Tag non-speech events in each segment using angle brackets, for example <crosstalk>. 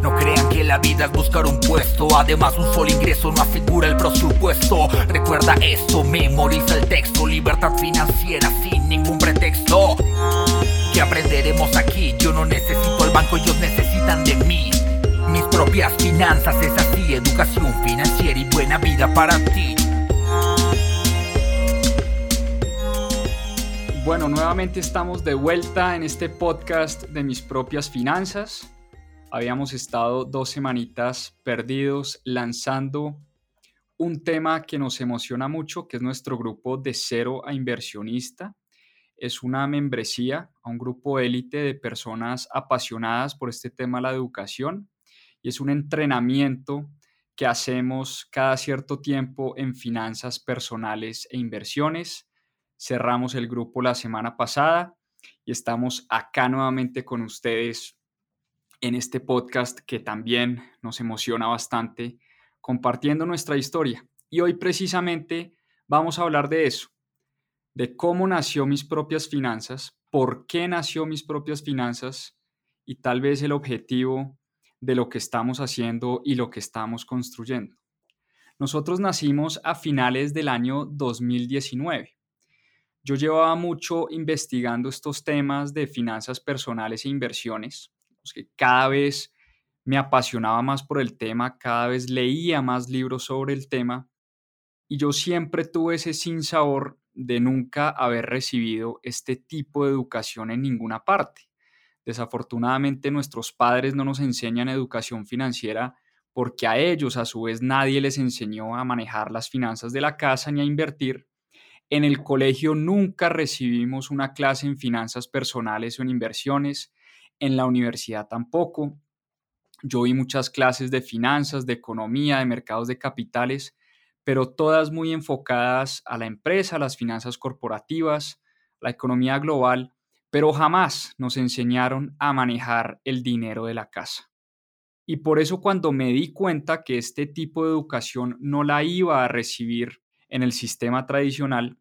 No crean que la vida es buscar un puesto, además un solo ingreso no asegura el presupuesto. Recuerda esto, memoriza el texto, libertad financiera sin ningún pretexto. ¿Qué aprenderemos aquí? Yo no necesito el banco, ellos necesitan de mí. Mis propias finanzas es así, educación financiera y buena vida para ti. Bueno, nuevamente estamos de vuelta en este podcast de mis propias finanzas. Habíamos estado dos semanitas perdidos lanzando un tema que nos emociona mucho, que es nuestro grupo de cero a inversionista. Es una membresía a un grupo élite de personas apasionadas por este tema, la educación, y es un entrenamiento que hacemos cada cierto tiempo en finanzas personales e inversiones cerramos el grupo la semana pasada y estamos acá nuevamente con ustedes en este podcast que también nos emociona bastante compartiendo nuestra historia. Y hoy precisamente vamos a hablar de eso, de cómo nació mis propias finanzas, por qué nació mis propias finanzas y tal vez el objetivo de lo que estamos haciendo y lo que estamos construyendo. Nosotros nacimos a finales del año 2019 yo llevaba mucho investigando estos temas de finanzas personales e inversiones, que cada vez me apasionaba más por el tema, cada vez leía más libros sobre el tema y yo siempre tuve ese sinsabor de nunca haber recibido este tipo de educación en ninguna parte. Desafortunadamente nuestros padres no nos enseñan educación financiera porque a ellos a su vez nadie les enseñó a manejar las finanzas de la casa ni a invertir en el colegio nunca recibimos una clase en finanzas personales o en inversiones, en la universidad tampoco. Yo vi muchas clases de finanzas, de economía, de mercados de capitales, pero todas muy enfocadas a la empresa, a las finanzas corporativas, la economía global, pero jamás nos enseñaron a manejar el dinero de la casa. Y por eso cuando me di cuenta que este tipo de educación no la iba a recibir en el sistema tradicional,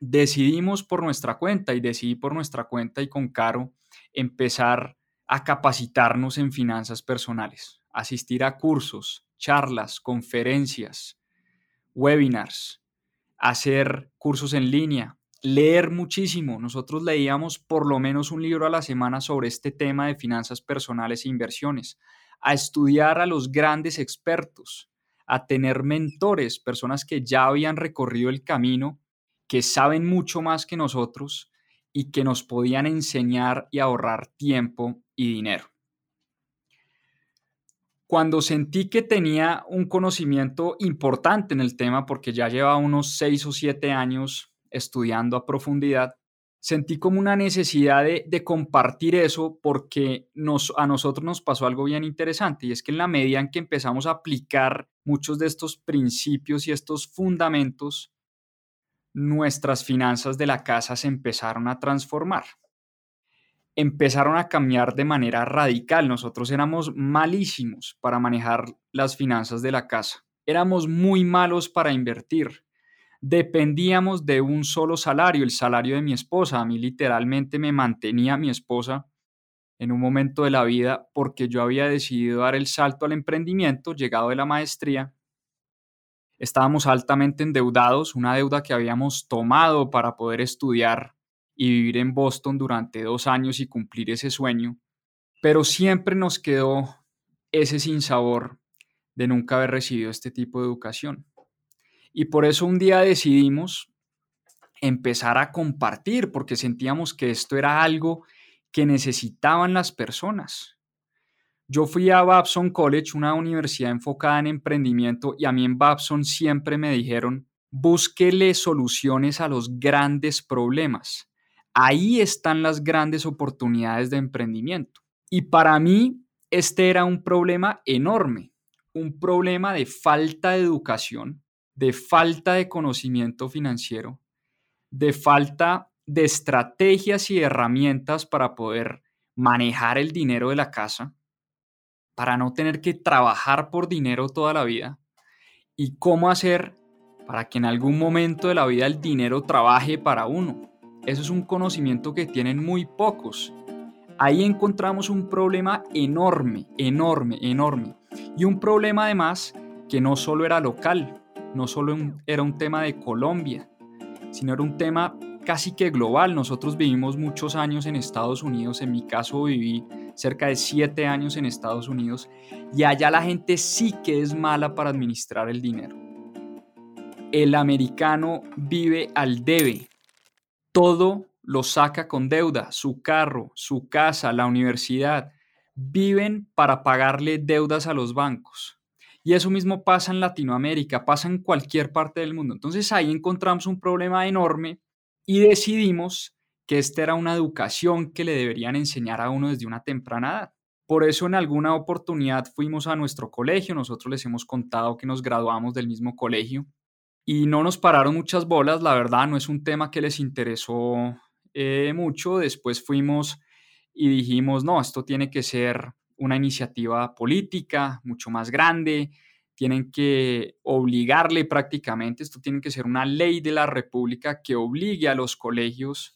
decidimos por nuestra cuenta y decidí por nuestra cuenta y con Caro empezar a capacitarnos en finanzas personales, asistir a cursos, charlas, conferencias, webinars, hacer cursos en línea, leer muchísimo. Nosotros leíamos por lo menos un libro a la semana sobre este tema de finanzas personales e inversiones, a estudiar a los grandes expertos, a tener mentores, personas que ya habían recorrido el camino, que saben mucho más que nosotros y que nos podían enseñar y ahorrar tiempo y dinero. Cuando sentí que tenía un conocimiento importante en el tema, porque ya llevaba unos seis o siete años estudiando a profundidad, sentí como una necesidad de, compartir eso porque nos, a nosotros nos pasó algo bien interesante y es que en la medida en que empezamos a aplicar muchos de estos principios y estos fundamentos, nuestras finanzas de la casa se empezaron a transformar. Empezaron a cambiar de manera radical. Nosotros éramos malísimos para manejar las finanzas de la casa. Éramos muy malos para invertir dependíamos de un solo salario, el salario de mi esposa. A mí literalmente me mantenía mi esposa en un momento de la vida porque yo había decidido dar el salto al emprendimiento, llegado de la maestría. Estábamos altamente endeudados, una deuda que habíamos tomado para poder estudiar y vivir en Boston durante dos años y cumplir ese sueño, pero siempre nos quedó ese sinsabor de nunca haber recibido este tipo de educación. Y por eso un día decidimos empezar a compartir, porque sentíamos que esto era algo que necesitaban las personas. Yo fui a Babson College, una universidad enfocada en emprendimiento, y a mí en Babson siempre me dijeron, búsquele soluciones a los grandes problemas. Ahí están las grandes oportunidades de emprendimiento. Y para mí, este era un problema enorme, un problema de falta de educación, de falta de conocimiento financiero, de falta de estrategias y herramientas para poder manejar el dinero de la casa, para no tener que trabajar por dinero toda la vida, y cómo hacer para que en algún momento de la vida el dinero trabaje para uno. Eso es un conocimiento que tienen muy pocos. Ahí encontramos un problema enorme, enorme, enorme. Y un problema además que no solo era local, no solo era un tema de Colombia, sino era un tema casi que global. Nosotros vivimos muchos años en Estados Unidos, en mi caso viví cerca de siete años en Estados Unidos, y allá la gente sí que es mala para administrar el dinero. El americano vive al debe, todo lo saca con deuda, su carro, su casa, la universidad, viven para pagarle deudas a los bancos. Y eso mismo pasa en Latinoamérica, pasa en cualquier parte del mundo. Entonces ahí encontramos un problema enorme y decidimos que esta era una educación que le deberían enseñar a uno desde una temprana edad. Por eso en alguna oportunidad fuimos a nuestro colegio, nosotros les hemos contado que nos graduamos del mismo colegio y no nos pararon muchas bolas, la verdad no es un tema que les interesó eh, mucho. Después fuimos y dijimos, no, esto tiene que ser una iniciativa política mucho más grande, tienen que obligarle prácticamente, esto tiene que ser una ley de la República que obligue a los colegios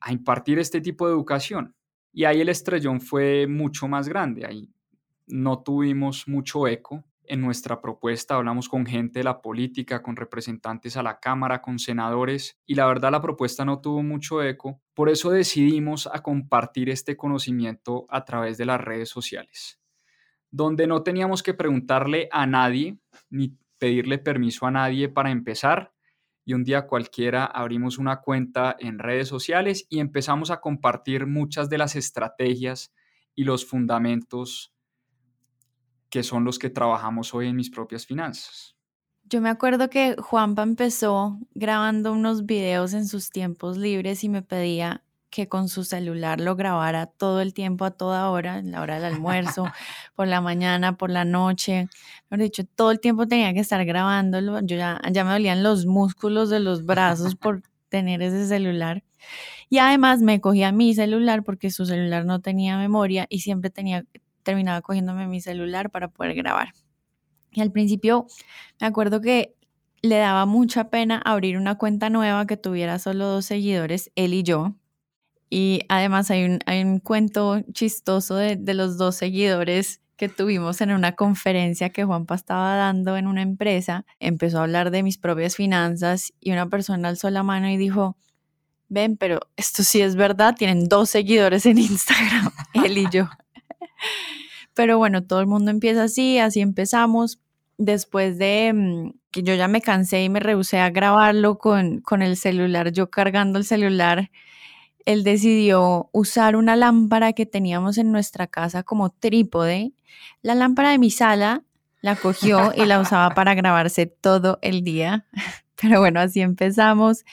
a impartir este tipo de educación. Y ahí el estrellón fue mucho más grande, ahí no tuvimos mucho eco en nuestra propuesta, hablamos con gente de la política, con representantes a la Cámara, con senadores, y la verdad la propuesta no tuvo mucho eco. Por eso decidimos a compartir este conocimiento a través de las redes sociales, donde no teníamos que preguntarle a nadie ni pedirle permiso a nadie para empezar. Y un día cualquiera abrimos una cuenta en redes sociales y empezamos a compartir muchas de las estrategias y los fundamentos que son los que trabajamos hoy en mis propias finanzas. Yo me acuerdo que Juanpa empezó grabando unos videos en sus tiempos libres y me pedía que con su celular lo grabara todo el tiempo, a toda hora, en la hora del <laughs> almuerzo, por la mañana, por la noche. Mejor dicho, todo el tiempo tenía que estar grabándolo. Yo ya, ya me dolían los músculos de los brazos por tener ese celular. Y además me cogía mi celular porque su celular no tenía memoria y siempre tenía terminaba cogiéndome mi celular para poder grabar. Y al principio me acuerdo que le daba mucha pena abrir una cuenta nueva que tuviera solo dos seguidores, él y yo. Y además hay un, hay un cuento chistoso de, de los dos seguidores que tuvimos en una conferencia que Juanpa estaba dando en una empresa. Empezó a hablar de mis propias finanzas y una persona alzó la mano y dijo, ven, pero esto sí es verdad, tienen dos seguidores en Instagram, <laughs> él y yo. <laughs> Pero bueno, todo el mundo empieza así, así empezamos. Después de mm, que yo ya me cansé y me rehusé a grabarlo con, con el celular, yo cargando el celular, él decidió usar una lámpara que teníamos en nuestra casa como trípode. La lámpara de mi sala la cogió y la usaba para grabarse todo el día. <laughs> Pero bueno, así empezamos.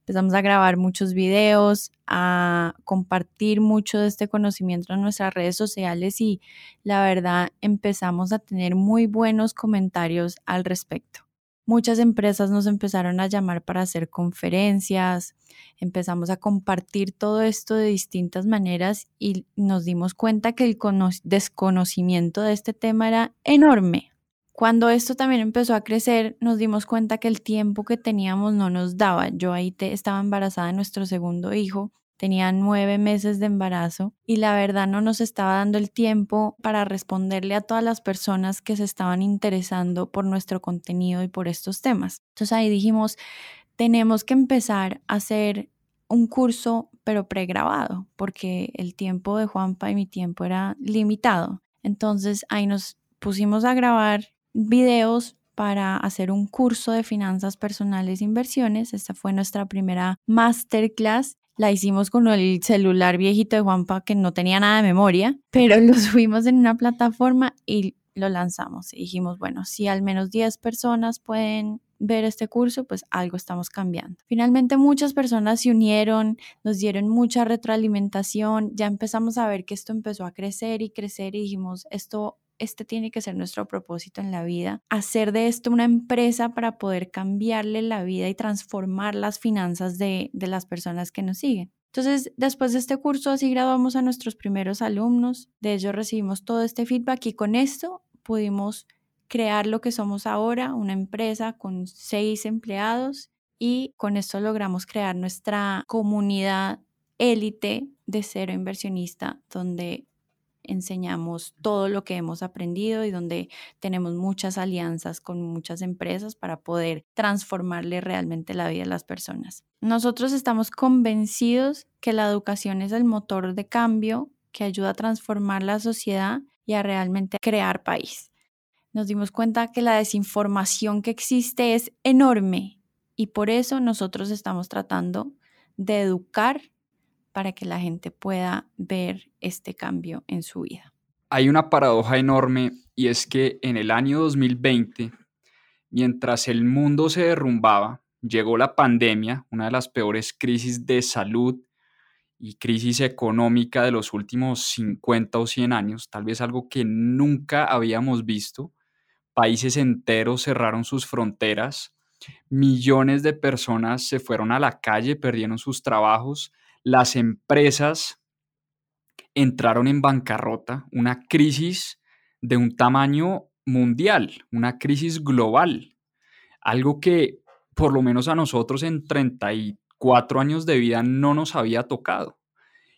Empezamos a grabar muchos videos, a compartir mucho de este conocimiento en nuestras redes sociales y la verdad empezamos a tener muy buenos comentarios al respecto. Muchas empresas nos empezaron a llamar para hacer conferencias, empezamos a compartir todo esto de distintas maneras y nos dimos cuenta que el desconocimiento de este tema era enorme. Cuando esto también empezó a crecer, nos dimos cuenta que el tiempo que teníamos no nos daba. Yo ahí estaba embarazada de nuestro segundo hijo, tenía nueve meses de embarazo y la verdad no nos estaba dando el tiempo para responderle a todas las personas que se estaban interesando por nuestro contenido y por estos temas. Entonces ahí dijimos, tenemos que empezar a hacer un curso pero pregrabado porque el tiempo de Juanpa y mi tiempo era limitado. Entonces ahí nos pusimos a grabar videos para hacer un curso de finanzas personales e inversiones. Esta fue nuestra primera masterclass. La hicimos con el celular viejito de Juanpa que no tenía nada de memoria, <laughs> pero lo subimos en una plataforma y lo lanzamos. Y dijimos, bueno, si al menos 10 personas pueden ver este curso, pues algo estamos cambiando. Finalmente muchas personas se unieron, nos dieron mucha retroalimentación, ya empezamos a ver que esto empezó a crecer y crecer y dijimos, esto este tiene que ser nuestro propósito en la vida, hacer de esto una empresa para poder cambiarle la vida y transformar las finanzas de, de las personas que nos siguen. Entonces, después de este curso, así graduamos a nuestros primeros alumnos, de ellos recibimos todo este feedback y con esto pudimos crear lo que somos ahora, una empresa con seis empleados y con esto logramos crear nuestra comunidad élite de cero inversionista, donde enseñamos todo lo que hemos aprendido y donde tenemos muchas alianzas con muchas empresas para poder transformarle realmente la vida de las personas. Nosotros estamos convencidos que la educación es el motor de cambio que ayuda a transformar la sociedad y a realmente crear país. Nos dimos cuenta que la desinformación que existe es enorme y por eso nosotros estamos tratando de educar para que la gente pueda ver este cambio en su vida. Hay una paradoja enorme y es que en el año 2020, mientras el mundo se derrumbaba, llegó la pandemia, una de las peores crisis de salud y crisis económica de los últimos 50 o 100 años, tal vez algo que nunca habíamos visto. Países enteros cerraron sus fronteras, millones de personas se fueron a la calle, perdieron sus trabajos, las empresas entraron en bancarrota, una crisis de un tamaño mundial, una crisis global, algo que por lo menos a nosotros en 34 años de vida no nos había tocado.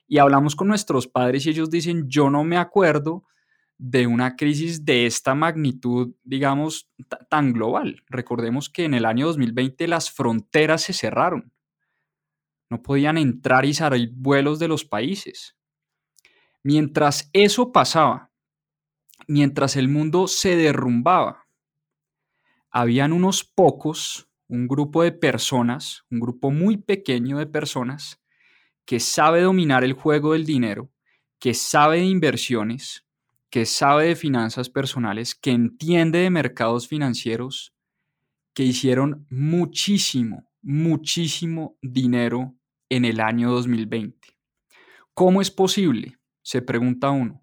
Y hablamos con nuestros padres y ellos dicen, yo no me acuerdo de una crisis de esta magnitud, digamos, tan global. Recordemos que en el año 2020 las fronteras se cerraron. No podían entrar y salir vuelos de los países. Mientras eso pasaba, mientras el mundo se derrumbaba, habían unos pocos, un grupo de personas, un grupo muy pequeño de personas, que sabe dominar el juego del dinero, que sabe de inversiones, que sabe de finanzas personales, que entiende de mercados financieros, que hicieron muchísimo, muchísimo dinero en el año 2020. ¿Cómo es posible, se pregunta uno,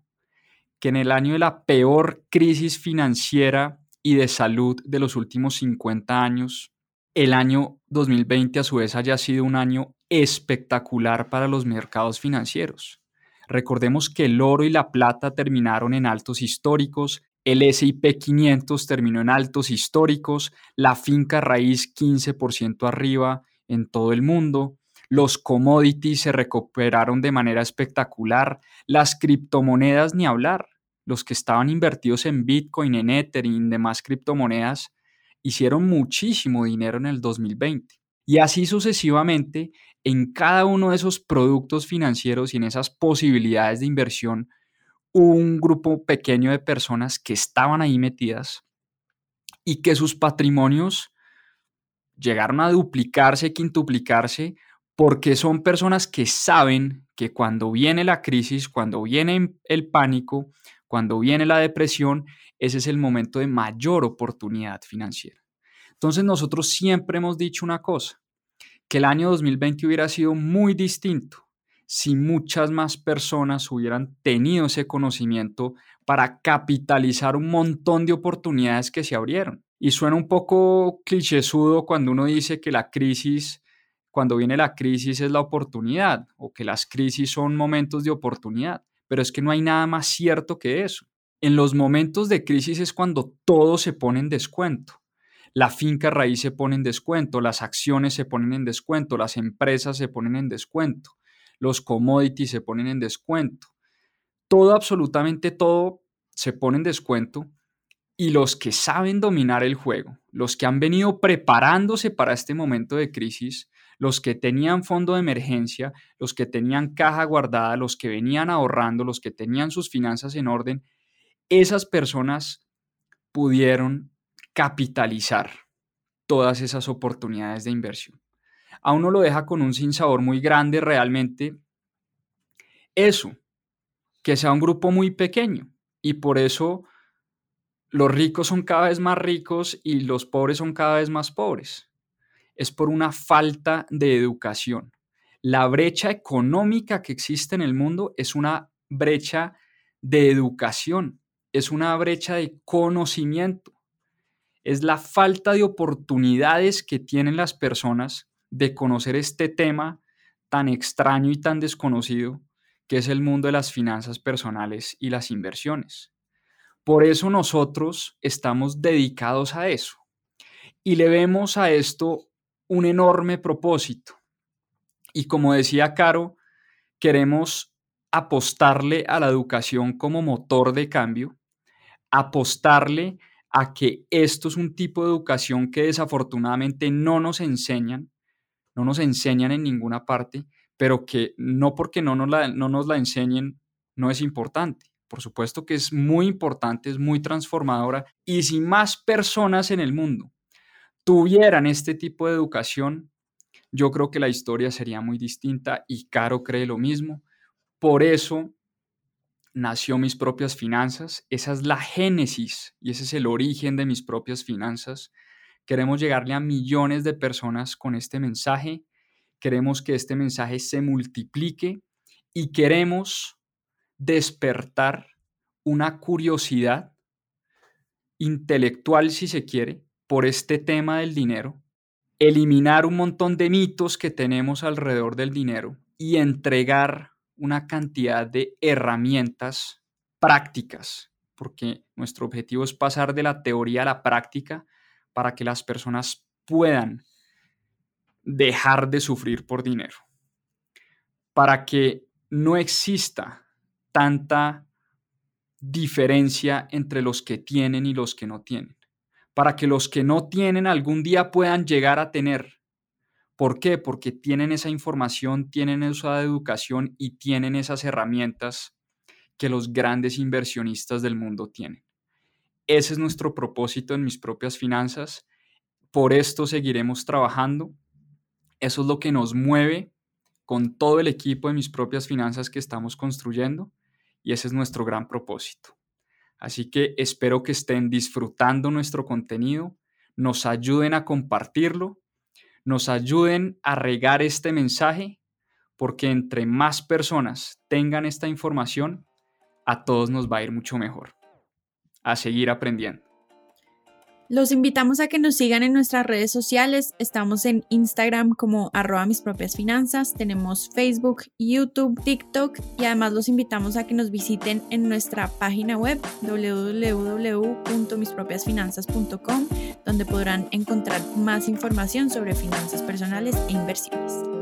que en el año de la peor crisis financiera y de salud de los últimos 50 años, el año 2020 a su vez haya sido un año espectacular para los mercados financieros? Recordemos que el oro y la plata terminaron en altos históricos, el SIP 500 terminó en altos históricos, la finca raíz 15% arriba en todo el mundo, los commodities se recuperaron de manera espectacular, las criptomonedas ni hablar, los que estaban invertidos en Bitcoin, en Ether y demás criptomonedas hicieron muchísimo dinero en el 2020. Y así sucesivamente, en cada uno de esos productos financieros y en esas posibilidades de inversión, un grupo pequeño de personas que estaban ahí metidas y que sus patrimonios llegaron a duplicarse, quintuplicarse porque son personas que saben que cuando viene la crisis, cuando viene el pánico, cuando viene la depresión, ese es el momento de mayor oportunidad financiera. Entonces nosotros siempre hemos dicho una cosa, que el año 2020 hubiera sido muy distinto si muchas más personas hubieran tenido ese conocimiento para capitalizar un montón de oportunidades que se abrieron. Y suena un poco clichésudo cuando uno dice que la crisis cuando viene la crisis es la oportunidad o que las crisis son momentos de oportunidad, pero es que no hay nada más cierto que eso. En los momentos de crisis es cuando todo se pone en descuento. La finca raíz se pone en descuento, las acciones se ponen en descuento, las empresas se ponen en descuento, los commodities se ponen en descuento. Todo, absolutamente todo se pone en descuento y los que saben dominar el juego, los que han venido preparándose para este momento de crisis, los que tenían fondo de emergencia, los que tenían caja guardada, los que venían ahorrando, los que tenían sus finanzas en orden, esas personas pudieron capitalizar todas esas oportunidades de inversión. A uno lo deja con un sinsabor muy grande realmente eso, que sea un grupo muy pequeño y por eso los ricos son cada vez más ricos y los pobres son cada vez más pobres. Es por una falta de educación. La brecha económica que existe en el mundo es una brecha de educación, es una brecha de conocimiento. Es la falta de oportunidades que tienen las personas de conocer este tema tan extraño y tan desconocido que es el mundo de las finanzas personales y las inversiones. Por eso nosotros estamos dedicados a eso y le vemos a esto un enorme propósito. Y como decía Caro, queremos apostarle a la educación como motor de cambio, apostarle a que esto es un tipo de educación que desafortunadamente no nos enseñan, no nos enseñan en ninguna parte, pero que no porque no nos la, no nos la enseñen no es importante. Por supuesto que es muy importante, es muy transformadora y si más personas en el mundo tuvieran este tipo de educación, yo creo que la historia sería muy distinta y Caro cree lo mismo. Por eso nació mis propias finanzas, esa es la génesis y ese es el origen de mis propias finanzas. Queremos llegarle a millones de personas con este mensaje queremos que este mensaje se multiplique y queremos despertar una curiosidad intelectual, si se quiere, por este tema del dinero, eliminar un montón de mitos que tenemos alrededor del dinero y entregar una cantidad de herramientas prácticas, porque nuestro objetivo es pasar de la teoría a la práctica para que las personas puedan dejar de sufrir por dinero, para que no exista tanta diferencia entre los que tienen y los que no tienen, para que los que no tienen algún día puedan llegar a tener. ¿Por qué? Porque tienen esa información, tienen esa educación y tienen esas herramientas que los grandes inversionistas del mundo tienen. Ese es nuestro propósito en mis propias finanzas. Por esto seguiremos trabajando eso es lo que nos mueve con todo el equipo de mis propias finanzas que estamos construyendo y ese es nuestro gran propósito. Así que espero que estén disfrutando nuestro contenido, nos ayuden a compartirlo, nos ayuden a regar este mensaje, porque entre más personas tengan esta información, a todos nos va a ir mucho mejor. A seguir aprendiendo. Los invitamos a que nos sigan en nuestras redes sociales. Estamos en Instagram como arroba mis propias finanzas. Tenemos Facebook, YouTube, TikTok y además los invitamos a que nos visiten en nuestra página web www.mispropiasfinanzas.com donde podrán encontrar más información sobre finanzas personales e inversiones.